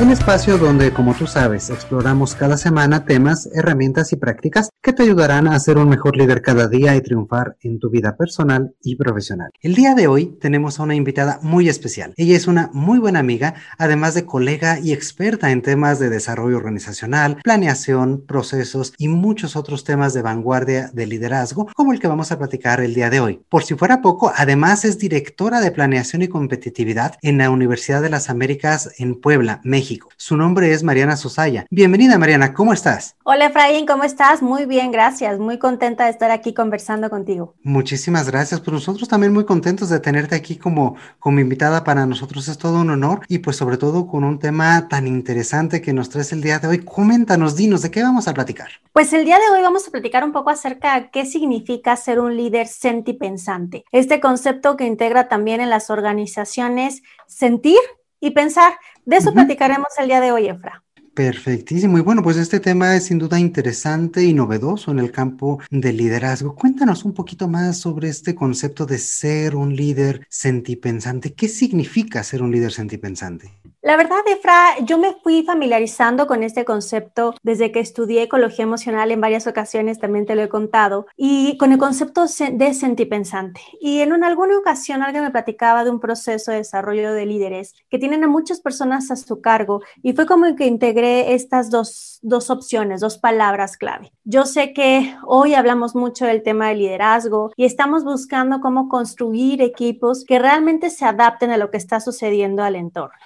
un espacio donde, como tú sabes, exploramos cada semana temas, herramientas y prácticas que te ayudarán a ser un mejor líder cada día y triunfar en tu vida personal y profesional. El día de hoy tenemos a una invitada muy especial. Ella es una muy buena amiga, además de colega y experta en temas de desarrollo organizacional, planeación, procesos y muchos otros temas de vanguardia de liderazgo, como el que vamos a platicar el día de hoy. Por si fuera poco, además es directora de planeación y competitividad en la Universidad de las Américas en Puebla, México su nombre es Mariana Sosaya. Bienvenida Mariana, ¿cómo estás? Hola Efraín, ¿cómo estás? Muy bien, gracias. Muy contenta de estar aquí conversando contigo. Muchísimas gracias. Pues nosotros también muy contentos de tenerte aquí como, como invitada. Para nosotros es todo un honor y pues sobre todo con un tema tan interesante que nos traes el día de hoy. Coméntanos, dinos, ¿de qué vamos a platicar? Pues el día de hoy vamos a platicar un poco acerca de qué significa ser un líder sentipensante. Este concepto que integra también en las organizaciones sentir y pensar. De eso platicaremos el día de hoy, Efra. Perfectísimo. Y bueno, pues este tema es sin duda interesante y novedoso en el campo del liderazgo. Cuéntanos un poquito más sobre este concepto de ser un líder sentipensante. ¿Qué significa ser un líder sentipensante? La verdad, Efra, yo me fui familiarizando con este concepto desde que estudié ecología emocional en varias ocasiones, también te lo he contado, y con el concepto de sentipensante. Y en alguna ocasión alguien me platicaba de un proceso de desarrollo de líderes que tienen a muchas personas a su cargo y fue como que integré estas dos, dos opciones, dos palabras clave. Yo sé que hoy hablamos mucho del tema de liderazgo y estamos buscando cómo construir equipos que realmente se adapten a lo que está sucediendo al entorno.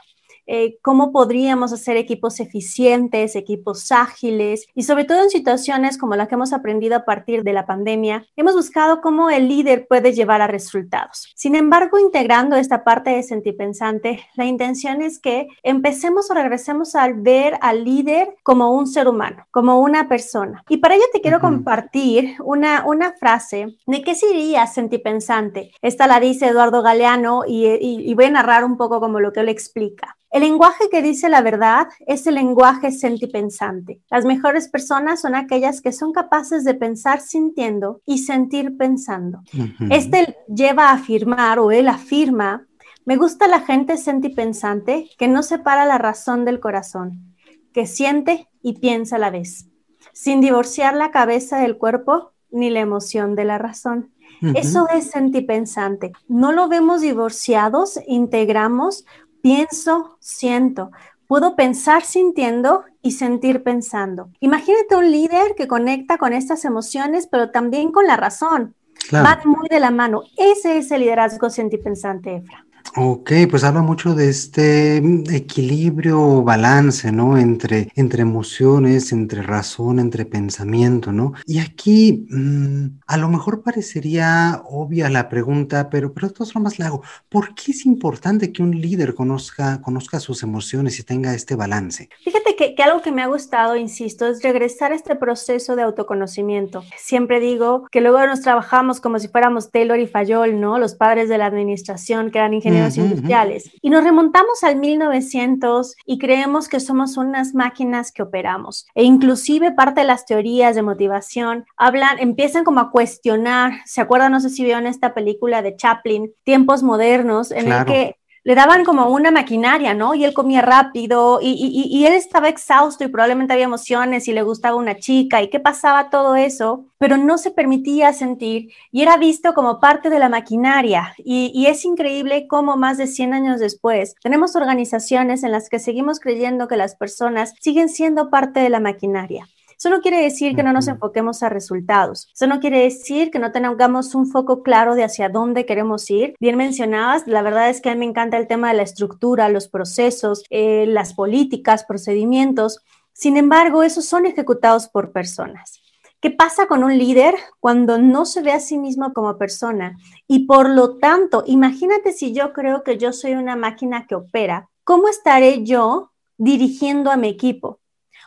Eh, cómo podríamos hacer equipos eficientes, equipos ágiles y sobre todo en situaciones como la que hemos aprendido a partir de la pandemia, hemos buscado cómo el líder puede llevar a resultados. Sin embargo, integrando esta parte de sentipensante, la intención es que empecemos o regresemos al ver al líder como un ser humano, como una persona. Y para ello te quiero compartir una, una frase de qué sería sentipensante. Esta la dice Eduardo Galeano y, y voy a narrar un poco como lo que él explica. El lenguaje que dice la verdad es el lenguaje sentipensante. Las mejores personas son aquellas que son capaces de pensar sintiendo y sentir pensando. Este lleva a afirmar o él afirma, me gusta la gente sentipensante que no separa la razón del corazón, que siente y piensa a la vez, sin divorciar la cabeza del cuerpo ni la emoción de la razón. Eso es sentipensante. No lo vemos divorciados, integramos pienso, siento. Puedo pensar sintiendo y sentir pensando. Imagínate un líder que conecta con estas emociones, pero también con la razón. Va muy de la mano. Ese es el liderazgo sentipensante, Efra. Ok, pues habla mucho de este mm, equilibrio, balance, ¿no? Entre, entre emociones, entre razón, entre pensamiento, ¿no? Y aquí mm, a lo mejor parecería obvia la pregunta, pero, pero de todas formas la hago. ¿Por qué es importante que un líder conozca, conozca sus emociones y tenga este balance? Fíjate que, que algo que me ha gustado, insisto, es regresar a este proceso de autoconocimiento. Siempre digo que luego nos trabajamos como si fuéramos Taylor y Fayol, ¿no? Los padres de la administración que eran ingenieros industriales. Y nos remontamos al 1900 y creemos que somos unas máquinas que operamos. E inclusive parte de las teorías de motivación hablan, empiezan como a cuestionar, ¿se acuerdan? No sé si vieron esta película de Chaplin, Tiempos Modernos, en el que le daban como una maquinaria, ¿no? Y él comía rápido y, él estaba exhausto y probablemente había emociones y le gustaba una chica y qué pasaba todo eso, pero no se permitía sentir y era visto como parte de la maquinaria. Y, y es increíble cómo más de 100 años después tenemos organizaciones en las que seguimos creyendo que las personas siguen siendo parte de la maquinaria. Eso no quiere decir que no nos enfoquemos a resultados. Eso no quiere decir que no tengamos un foco claro de hacia dónde queremos ir. Bien mencionabas, la verdad es que a mí me encanta el tema de la estructura, los procesos, eh, las políticas, procedimientos. Sin embargo, esos son ejecutados por personas. ¿Qué pasa con un líder cuando no se ve a sí mismo como persona? Y por lo tanto, imagínate si yo creo que yo soy una máquina que opera, ¿cómo estaré yo dirigiendo a mi equipo?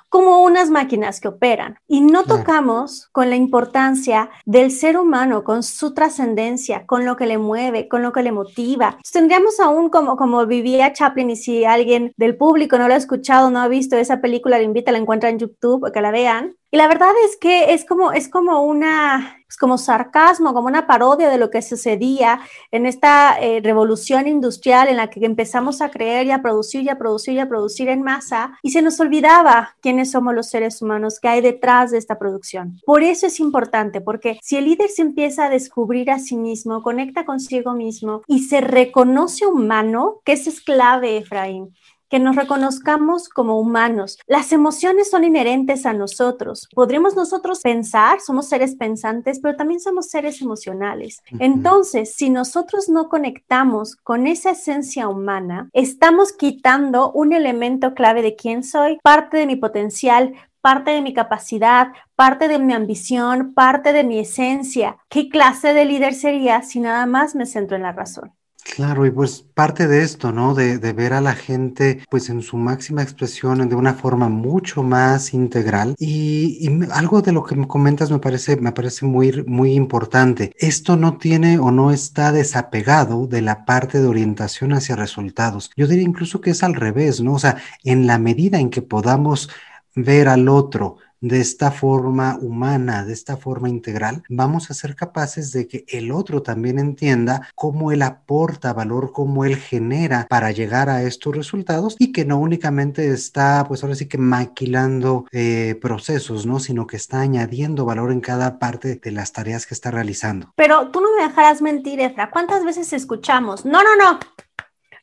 Como unas máquinas que operan. Y no tocamos con la importancia del ser humano, con su trascendencia, con lo que le mueve, con lo que le motiva. Tendríamos aún como, como vivía Chaplin y si alguien del público no lo ha escuchado, no ha visto esa película, le invita, la encuentra en YouTube, que la vean Y la verdad es que es como, es como una, pues como sarcasmo, como una parodia de lo que sucedía en esta eh, revolución industrial en la que empezamos a creer y a producir y a producir y a producir en masa y se nos olvidaba quiénes somos los seres humanos que hay detrás de esta producción. Por eso es importante, porque si el líder se empieza a descubrir a sí mismo, conecta consigo mismo y se reconoce humano, que eso es clave, Efraín que nos reconozcamos como humanos. Las emociones son inherentes a nosotros. Podríamos nosotros pensar, somos seres pensantes, pero también somos seres emocionales. Entonces, si nosotros no conectamos con esa esencia humana, estamos quitando un elemento clave de quién soy, parte de mi potencial, parte de mi capacidad, parte de mi ambición, parte de mi esencia. ¿Qué clase de líder sería si nada más me centro en la razón? Claro, y pues parte de esto, ¿no? De, ver a la gente pues en su máxima expresión de una forma mucho más integral. Y, algo de lo que me comentas me parece, me parece muy, muy importante. Esto no tiene o no está desapegado de la parte de orientación hacia resultados. Yo diría incluso que es al revés, ¿no? O sea, en la medida en que podamos ver al otro de esta forma humana, de esta forma integral, vamos a ser capaces de que el otro también entienda cómo él aporta valor, cómo él genera para llegar a estos resultados y que no únicamente está, pues ahora sí que maquilando eh, procesos, ¿no? Sino que está añadiendo valor en cada parte de las tareas que está realizando. Pero tú no me dejarás mentir, Efra. ¿Cuántas veces escuchamos? No, no, no.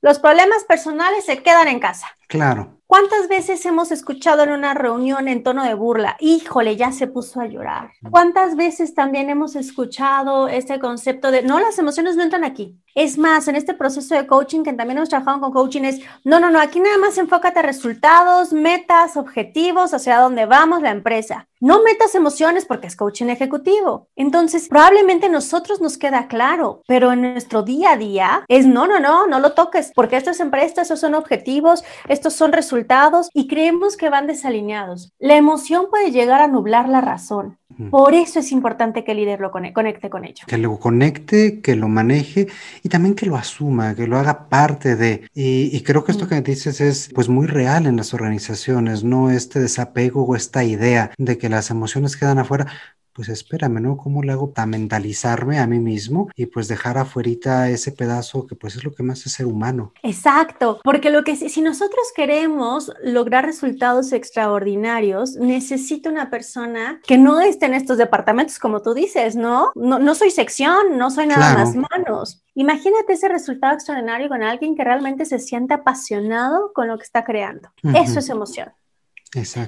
Los problemas personales se quedan en casa. Claro. ¿Cuántas veces hemos escuchado en una reunión en tono de burla, híjole, ya se puso a llorar? ¿Cuántas veces también hemos escuchado este concepto de, no, las emociones no entran aquí? Es más, en este proceso de coaching que también hemos trabajado con coaching es, no, no, no, aquí nada más enfócate a resultados, metas, objetivos, hacia dónde vamos la empresa. No metas emociones porque es coaching ejecutivo. Entonces, probablemente nosotros nos queda claro, pero en nuestro día a día es, no, no, no, no lo toques porque esto es empresa, esos son objetivos, estos son resultados y creemos que van desalineados. La emoción puede llegar a nublar la razón. Por eso es importante que el líder lo conecte con ello. Que lo conecte, que lo maneje y también que lo asuma, que lo haga parte de. Y, creo que esto que dices es pues muy real en las organizaciones, no este desapego o esta idea de que las emociones quedan afuera, pues espérame, ¿no? ¿Cómo le hago para mentalizarme a mí mismo y pues dejar afuera ese pedazo que pues es lo que más es ser humano? Exacto, porque lo que si nosotros queremos lograr resultados extraordinarios, necesito una persona que no esté en estos departamentos como tú dices, ¿no? No, no soy sección, no soy nada más manos. Imagínate ese resultado extraordinario con alguien que realmente se siente apasionado con lo que está creando. Eso es emoción.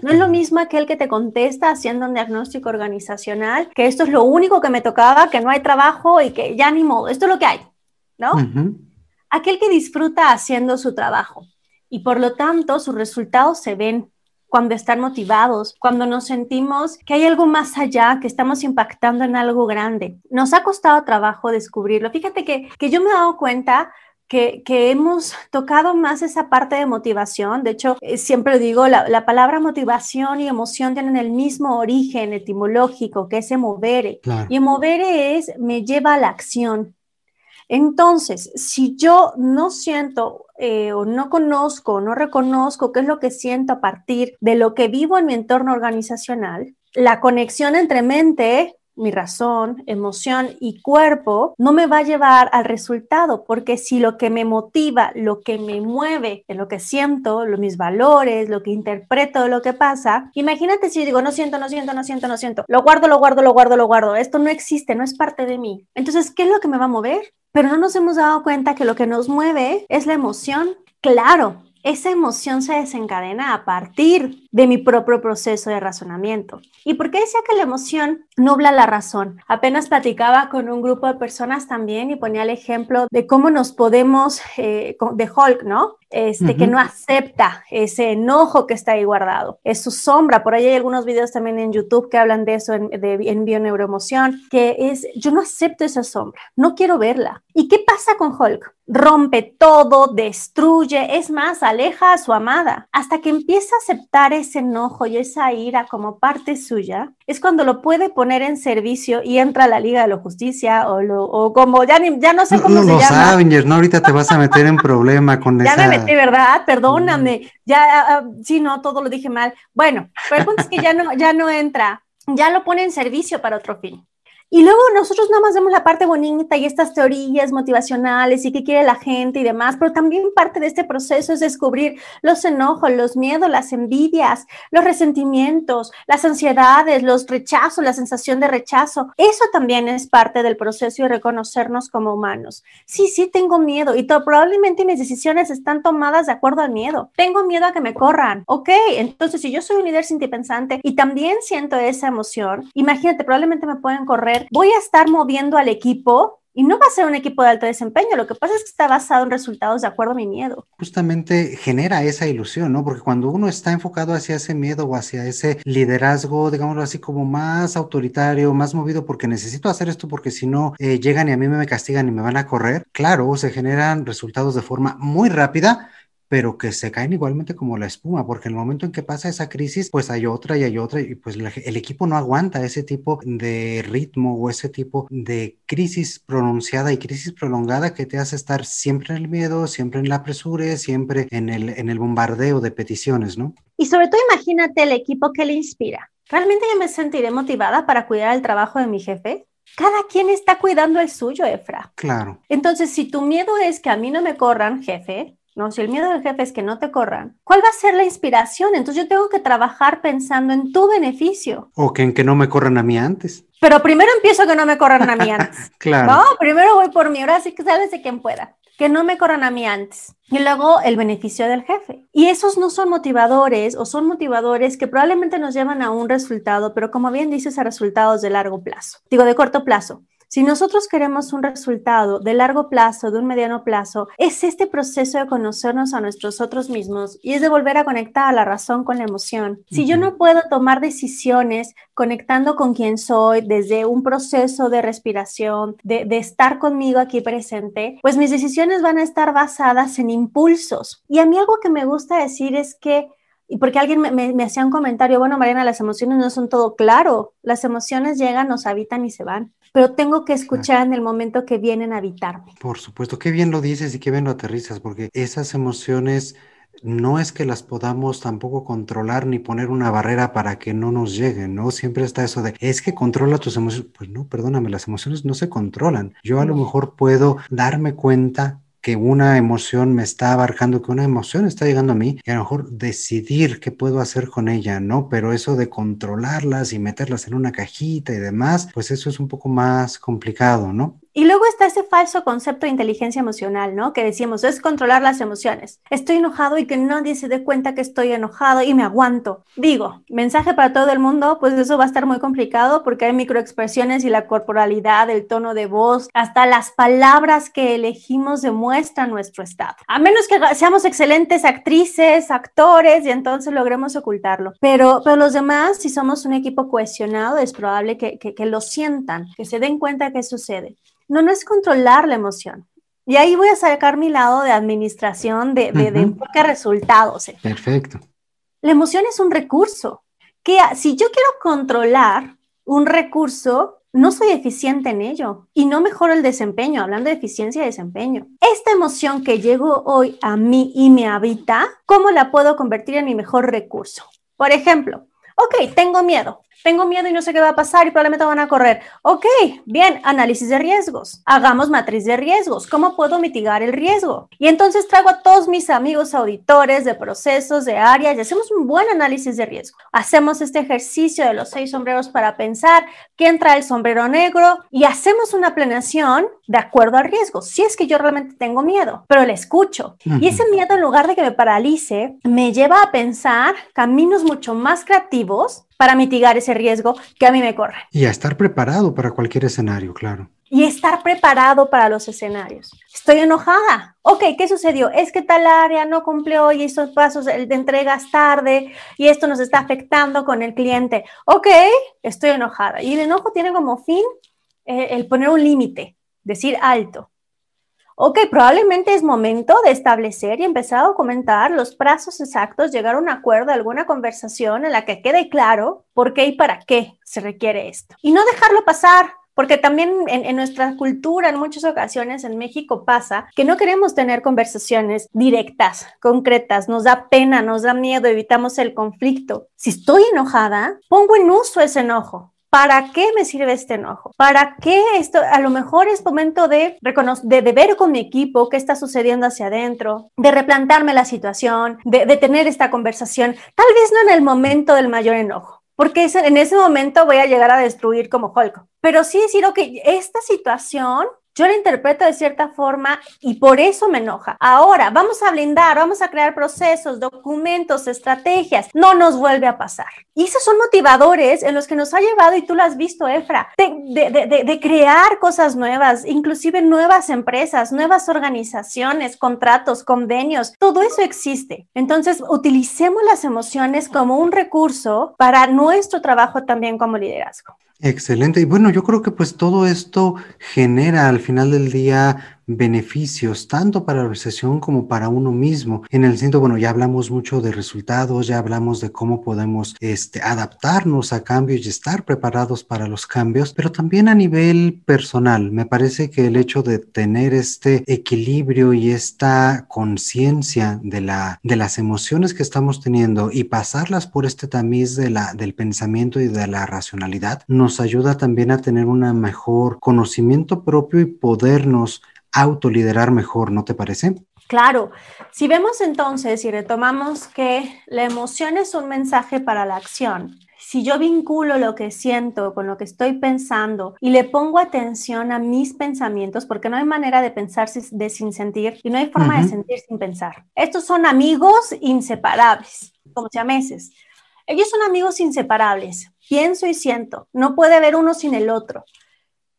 No es lo mismo aquel que te contesta haciendo un diagnóstico organizacional, que esto es lo único que me tocaba, que no hay trabajo y que ya ni modo, esto es lo que hay, ¿no? Aquel que disfruta haciendo su trabajo y por lo tanto sus resultados se ven cuando están motivados, cuando nos sentimos que hay algo más allá, que estamos impactando en algo grande. Nos ha costado trabajo descubrirlo. Fíjate que, que yo me he dado cuenta que, hemos tocado más esa parte de motivación. De hecho, eh, siempre digo, la, palabra motivación y emoción tienen el mismo origen etimológico, que es mover. Y mover es me lleva a la acción. Entonces, si yo no siento eh, o no conozco, no reconozco qué es lo que siento a partir de lo que vivo en mi entorno organizacional, la conexión entre mente, mi razón, emoción y cuerpo no me va a llevar al resultado, porque si lo que me motiva, lo que me mueve, lo que siento, lo, mis valores, lo que interpreto lo que pasa, imagínate si digo, no siento, no siento, no siento, no siento, lo guardo, lo guardo, lo guardo, lo guardo, esto no existe, no es parte de mí. Entonces, ¿qué es lo que me va a mover? Pero no nos hemos dado cuenta que lo que nos mueve es la emoción. Claro, esa emoción se desencadena a partir de mi propio proceso de razonamiento. ¿Y por qué decía que la emoción nubla la razón? Apenas platicaba con un grupo de personas también y ponía el ejemplo de cómo nos podemos, eh, de Hulk, ¿no? Este, que no acepta ese enojo que está ahí guardado. Es su sombra. Por ahí hay algunos videos también en YouTube que hablan de eso en, de, en bioneuroemoción, que es, yo no acepto esa sombra, no quiero verla. ¿Y qué pasa con Hulk? Rompe todo, destruye, es más, aleja a su amada. Hasta que empieza a aceptar ese enojo y esa ira como parte suya, es cuando lo puede poner en servicio y entra a la Liga de la Justicia o, lo, o como, ya, ya no sé cómo no, se los llama. Avengers, ¿no? Ahorita te vas a meter en problema con ya esa... me metí, ¿verdad? Perdóname. Ya, ah, sí, no, todo lo dije mal. Bueno, pero el punto es que ya no, ya no entra, ya lo pone en servicio para otro fin. Y luego nosotros nada más vemos la parte bonita y estas teorías motivacionales y qué quiere la gente y demás, pero también parte de este proceso es descubrir los enojos, los miedos, las envidias, los resentimientos, las ansiedades, los rechazos, la sensación de rechazo. Eso también es parte del proceso y reconocernos como humanos. Sí, sí, tengo miedo y probablemente mis decisiones están tomadas de acuerdo al miedo. Tengo miedo a que me corran. Ok, entonces si yo soy un líder sintipensante y también siento esa emoción, imagínate, probablemente me pueden correr voy a estar moviendo al equipo y no va a ser un equipo de alto desempeño, lo que pasa es que está basado en resultados de acuerdo a mi miedo. Justamente genera esa ilusión, ¿no? Porque cuando uno está enfocado hacia ese miedo o hacia ese liderazgo, digámoslo así, como más autoritario, más movido porque necesito hacer esto porque si no eh, llegan y a mí me castigan y me van a correr, claro, se generan resultados de forma muy rápida, pero que se caen igualmente como la espuma, porque en el momento en que pasa esa crisis, pues hay otra y hay otra, y pues el equipo no aguanta ese tipo de ritmo o ese tipo de crisis pronunciada y crisis prolongada que te hace estar siempre en el miedo, siempre en la apresura, siempre en el, en el bombardeo de peticiones, ¿no? Y sobre todo imagínate el equipo que le inspira. ¿Realmente yo me sentiré motivada para cuidar el trabajo de mi jefe? Cada quien está cuidando el suyo, Efra. Claro. Entonces, si tu miedo es que a mí no me corran, jefe, ¿no? Si el miedo del jefe es que no te corran, ¿cuál va a ser la inspiración? Entonces yo tengo que trabajar pensando en tu beneficio. O que en que no me corran a mí antes. Pero primero empiezo que no me corran a mí antes. claro. No, primero voy por mí, ahora sí que sabes de quien pueda. Que no me corran a mí antes. Y luego el beneficio del jefe. Y esos no son motivadores o son motivadores que probablemente nos llevan a un resultado, pero como bien dices, a resultados de largo plazo. Digo, de corto plazo. Si nosotros queremos un resultado de largo plazo, de un mediano plazo, es este proceso de conocernos a nuestros otros mismos y es de volver a conectar a la razón con la emoción. Si yo no puedo tomar decisiones conectando con quien soy desde un proceso de respiración, de, de estar conmigo aquí presente, pues mis decisiones van a estar basadas en impulsos. Y a mí algo que me gusta decir es que y porque alguien me, me, me, hacía un comentario, bueno, Mariana, las emociones no son todo claro, las emociones llegan, nos habitan y se van pero tengo que escuchar en el momento que vienen a habitarme. Por supuesto, qué bien lo dices y qué bien lo aterrizas, porque esas emociones no es que las podamos tampoco controlar ni poner una barrera para que no nos lleguen, ¿no? Siempre está eso de, es que controla tus emociones. Pues no, perdóname, las emociones no se controlan. Yo a lo mejor puedo darme cuenta que una emoción me está abarcando, que una emoción está llegando a mí y a lo mejor decidir qué puedo hacer con ella, ¿no? Pero eso de controlarlas y meterlas en una cajita y demás, pues eso es un poco más complicado, ¿no? Y luego está ese falso concepto de inteligencia emocional, ¿no? Que decimos, es controlar las emociones. Estoy enojado y que nadie se dé cuenta que estoy enojado y me aguanto. Digo, mensaje para todo el mundo, pues eso va a estar muy complicado porque hay microexpresiones y la corporalidad, el tono de voz, hasta las palabras que elegimos demuestran nuestro estado. A menos que seamos excelentes actrices, actores y entonces logremos ocultarlo. Pero, pero los demás, si somos un equipo cohesionado, es probable que, que, que lo sientan, que se den cuenta que sucede. No, no es controlar la emoción. Y ahí voy a sacar mi lado de administración, de, de, uh -huh. de enfoque a resultados. Perfecto. La emoción es un recurso. Que si yo quiero controlar un recurso, no soy eficiente en ello y no mejoro el desempeño, hablando de eficiencia y desempeño. Esta emoción que llegó hoy a mí y me habita, ¿cómo la puedo convertir en mi mejor recurso? Por ejemplo, ok, tengo miedo, tengo miedo y no sé qué va a pasar y probablemente van a correr. Ok, bien, análisis de riesgos. Hagamos matriz de riesgos. ¿Cómo puedo mitigar el riesgo? Y entonces traigo a todos mis amigos auditores de procesos, de áreas y hacemos un buen análisis de riesgo. Hacemos este ejercicio de los seis sombreros para pensar quién trae el sombrero negro y hacemos una planeación de acuerdo al riesgo. Si es que yo realmente tengo miedo, pero le escucho. Y ese miedo, en lugar de que me paralice, me lleva a pensar caminos mucho más creativos para mitigar ese riesgo que a mí me corre. Y a estar preparado para cualquier escenario, claro. Y estar preparado para los escenarios. Estoy enojada. Ok, ¿qué sucedió? Es que tal área no cumplió y estos pasos de entregas tarde y esto nos está afectando con el cliente. Ok, estoy enojada. Y el enojo tiene como fin eh, el poner un límite, decir alto. Ok, probablemente es momento de establecer y empezar a documentar los plazos exactos, llegar a un acuerdo, alguna conversación en la que quede claro por qué y para qué se requiere esto. Y no dejarlo pasar, porque también en, nuestra cultura, en muchas ocasiones en México pasa que no queremos tener conversaciones directas, concretas, nos da pena, nos da miedo, evitamos el conflicto. Si estoy enojada, pongo en uso ese enojo. ¿Para qué me sirve este enojo? ¿Para qué esto? A lo mejor es momento de, de, de ver con mi equipo qué está sucediendo hacia adentro, de replantarme la situación, de, tener esta conversación, tal vez no en el momento del mayor enojo, porque en ese momento voy a llegar a destruir como Hulk. Pero sí decir, ok, esta situación yo la interpreto de cierta forma y por eso me enoja. Ahora, vamos a blindar, vamos a crear procesos, documentos, estrategias. No nos vuelve a pasar. Y esos son motivadores en los que nos ha llevado, y tú lo has visto, Efra, de, de, de, crear cosas nuevas, inclusive nuevas empresas, nuevas organizaciones, contratos, convenios. Todo eso existe. Entonces, utilicemos las emociones como un recurso para nuestro trabajo también como liderazgo. Excelente. Y bueno, yo creo que pues todo esto genera al final del día beneficios tanto para la organización como para uno mismo. En el sentido, bueno, ya hablamos mucho de resultados, ya hablamos de cómo podemos este, adaptarnos a cambios y estar preparados para los cambios, pero también a nivel personal. Me parece que el hecho de tener este equilibrio y esta conciencia de, la, de las emociones que estamos teniendo y pasarlas por este tamiz de la, del pensamiento y de la racionalidad nos ayuda también a tener un mejor conocimiento propio y podernos autoliderar mejor, ¿no te parece? Claro, si vemos entonces y retomamos que la emoción es un mensaje para la acción, si yo vinculo lo que siento con lo que estoy pensando y le pongo atención a mis pensamientos, porque no hay manera de pensar de sin sentir y no hay forma de sentir sin pensar. Estos son amigos inseparables, como meses. Ellos son amigos inseparables. Pienso y siento. No puede haber uno sin el otro.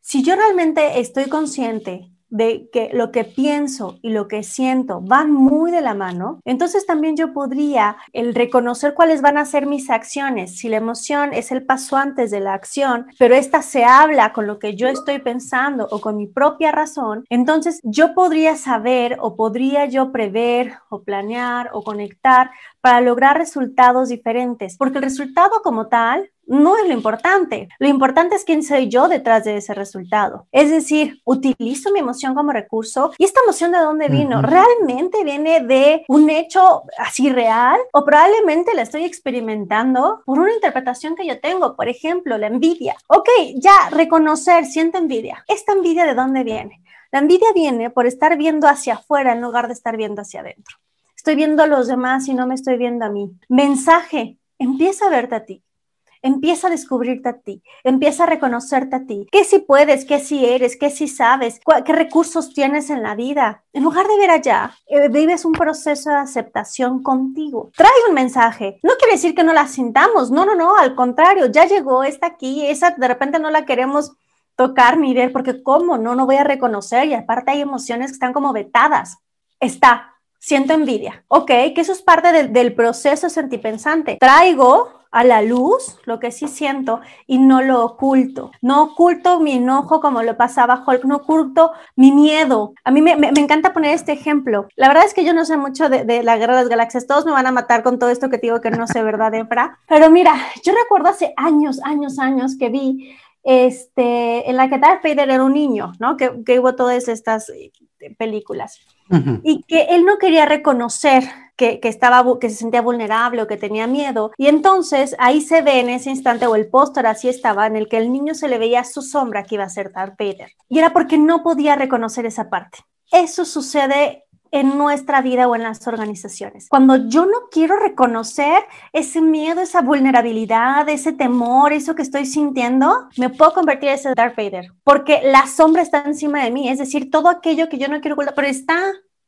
Si yo realmente estoy consciente de que lo que pienso y lo que siento van muy de la mano, entonces también yo podría el reconocer cuáles van a ser mis acciones. Si la emoción es el paso antes de la acción, pero esta se habla con lo que yo estoy pensando o con mi propia razón, entonces yo podría saber o podría yo prever o planear o conectar para lograr resultados diferentes, porque el resultado como tal no es lo importante. Lo importante es quién soy yo detrás de ese resultado. Es decir, utilizo mi emoción como recurso y esta emoción de dónde vino? ¿Realmente viene de un hecho así real o probablemente la estoy experimentando por una interpretación que yo tengo? Por ejemplo, la envidia. Ok, ya reconocer, siento envidia. ¿Esta envidia de dónde viene? La envidia viene por estar viendo hacia afuera en lugar de estar viendo hacia adentro. Estoy viendo a los demás y no me estoy viendo a mí. Mensaje, empieza a verte a ti. Empieza a descubrirte a ti, empieza a reconocerte a ti, qué si puedes, qué si eres, qué si sabes, qué recursos tienes en la vida. En lugar de ver allá, eh, vives un proceso de aceptación contigo. Trae un mensaje. No quiere decir que no la sintamos, no, no, no, al contrario, ya llegó, está aquí, esa de repente no la queremos tocar ni ver, porque cómo, no, no voy a reconocer y aparte hay emociones que están como vetadas. Está, siento envidia. Ok, que eso es parte del proceso sentipensante. Traigo a la luz lo que sí siento y no lo oculto. No oculto mi enojo como lo pasaba Hulk, no oculto mi miedo. A mí me, encanta poner este ejemplo. La verdad es que yo no sé mucho de, la guerra de las galaxias. Todos me van a matar con todo esto que digo que no sé, ¿verdad, Efra? Pero mira, yo recuerdo hace años, años, años que vi este, en la que Darth Vader era un niño, ¿no? Que, que hubo todas estas películas y que él no quería reconocer que, estaba, que se sentía vulnerable o que tenía miedo. Y entonces ahí se ve en ese instante, o el póster así estaba, en el que el niño se le veía su sombra que iba a ser Darth Vader. Y era porque no podía reconocer esa parte. Eso sucede en nuestra vida o en las organizaciones. Cuando yo no quiero reconocer ese miedo, esa vulnerabilidad, ese temor, eso que estoy sintiendo, me puedo convertir en ese Darth Vader, porque la sombra está encima de mí, es decir, todo aquello que yo no quiero ocultar, pero está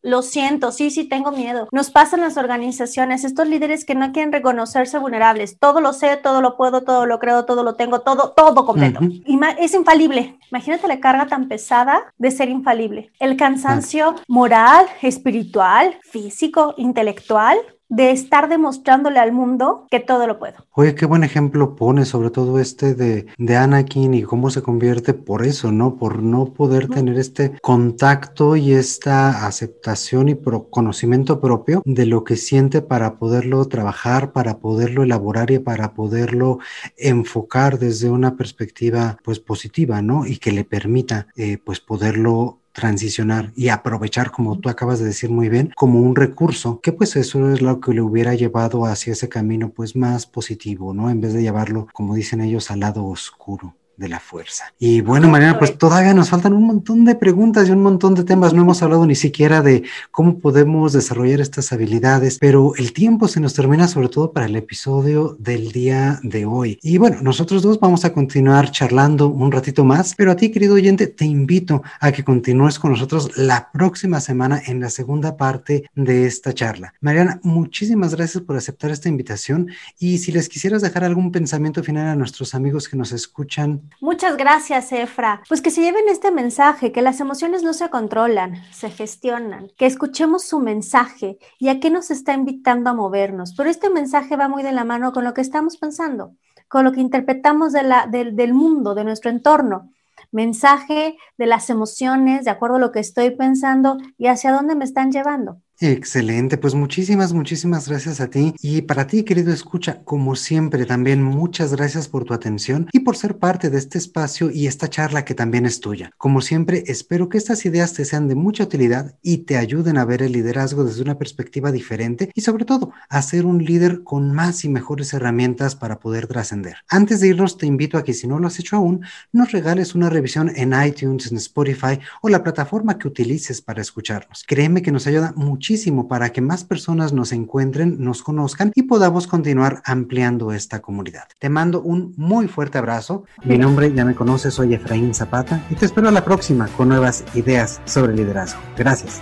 lo siento, sí, sí tengo miedo. Nos pasan las organizaciones, estos líderes que no quieren reconocerse vulnerables. Todo lo sé, todo lo puedo, todo lo creo, todo lo tengo, todo, todo completo. Y es infalible. Imagínate la carga tan pesada de ser infalible. El cansancio moral, espiritual, físico, intelectual de estar demostrándole al mundo que todo lo puedo. Oye, qué buen ejemplo pone, sobre todo este de, de Anakin y cómo se convierte por eso, ¿no? Por no poder tener este contacto y esta aceptación y conocimiento propio de lo que siente para poderlo trabajar, para poderlo elaborar y para poderlo enfocar desde una perspectiva pues positiva, ¿no? Y que le permita eh, pues poderlo transicionar y aprovechar, como tú acabas de decir muy bien, como un recurso, que pues eso es lo que le hubiera llevado hacia ese camino pues más positivo, ¿no? En vez de llevarlo, como dicen ellos, al lado oscuro de la fuerza. Y bueno, Mariana, pues todavía nos faltan un montón de preguntas y un montón de temas. No hemos hablado ni siquiera de cómo podemos desarrollar estas habilidades, pero el tiempo se nos termina sobre todo para el episodio del día de hoy. Y bueno, nosotros dos vamos a continuar charlando un ratito más, pero a ti, querido oyente, te invito a que continúes con nosotros la próxima semana en la segunda parte de esta charla. Mariana, muchísimas gracias por aceptar esta invitación y si les quisieras dejar algún pensamiento final a nuestros amigos que nos escuchan, Muchas gracias, Efra. Pues que se lleven este mensaje, que las emociones no se controlan, se gestionan, que escuchemos su mensaje y a qué nos está invitando a movernos. Pero este mensaje va muy de la mano con lo que estamos pensando, con lo que interpretamos del mundo, de nuestro entorno mensaje de las emociones, de acuerdo a lo que estoy pensando y hacia dónde me están llevando. Excelente, pues muchísimas, muchísimas gracias a ti. Y para ti, querido escucha, como siempre, también muchas gracias por tu atención y por ser parte de este espacio y esta charla que también es tuya. Como siempre, espero que estas ideas te sean de mucha utilidad y te ayuden a ver el liderazgo desde una perspectiva diferente y sobre todo a ser un líder con más y mejores herramientas para poder trascender. Antes de irnos, te invito a que si no lo has hecho aún, nos regales una revisión en iTunes, en Spotify o la plataforma que utilices para escucharnos. Créeme que nos ayuda mucho muchísimo para que más personas nos encuentren, nos conozcan y podamos continuar ampliando esta comunidad. Te mando un muy fuerte abrazo. Mi nombre ya me conoces, soy Efraín Zapata y te espero a la próxima con nuevas ideas sobre liderazgo. Gracias.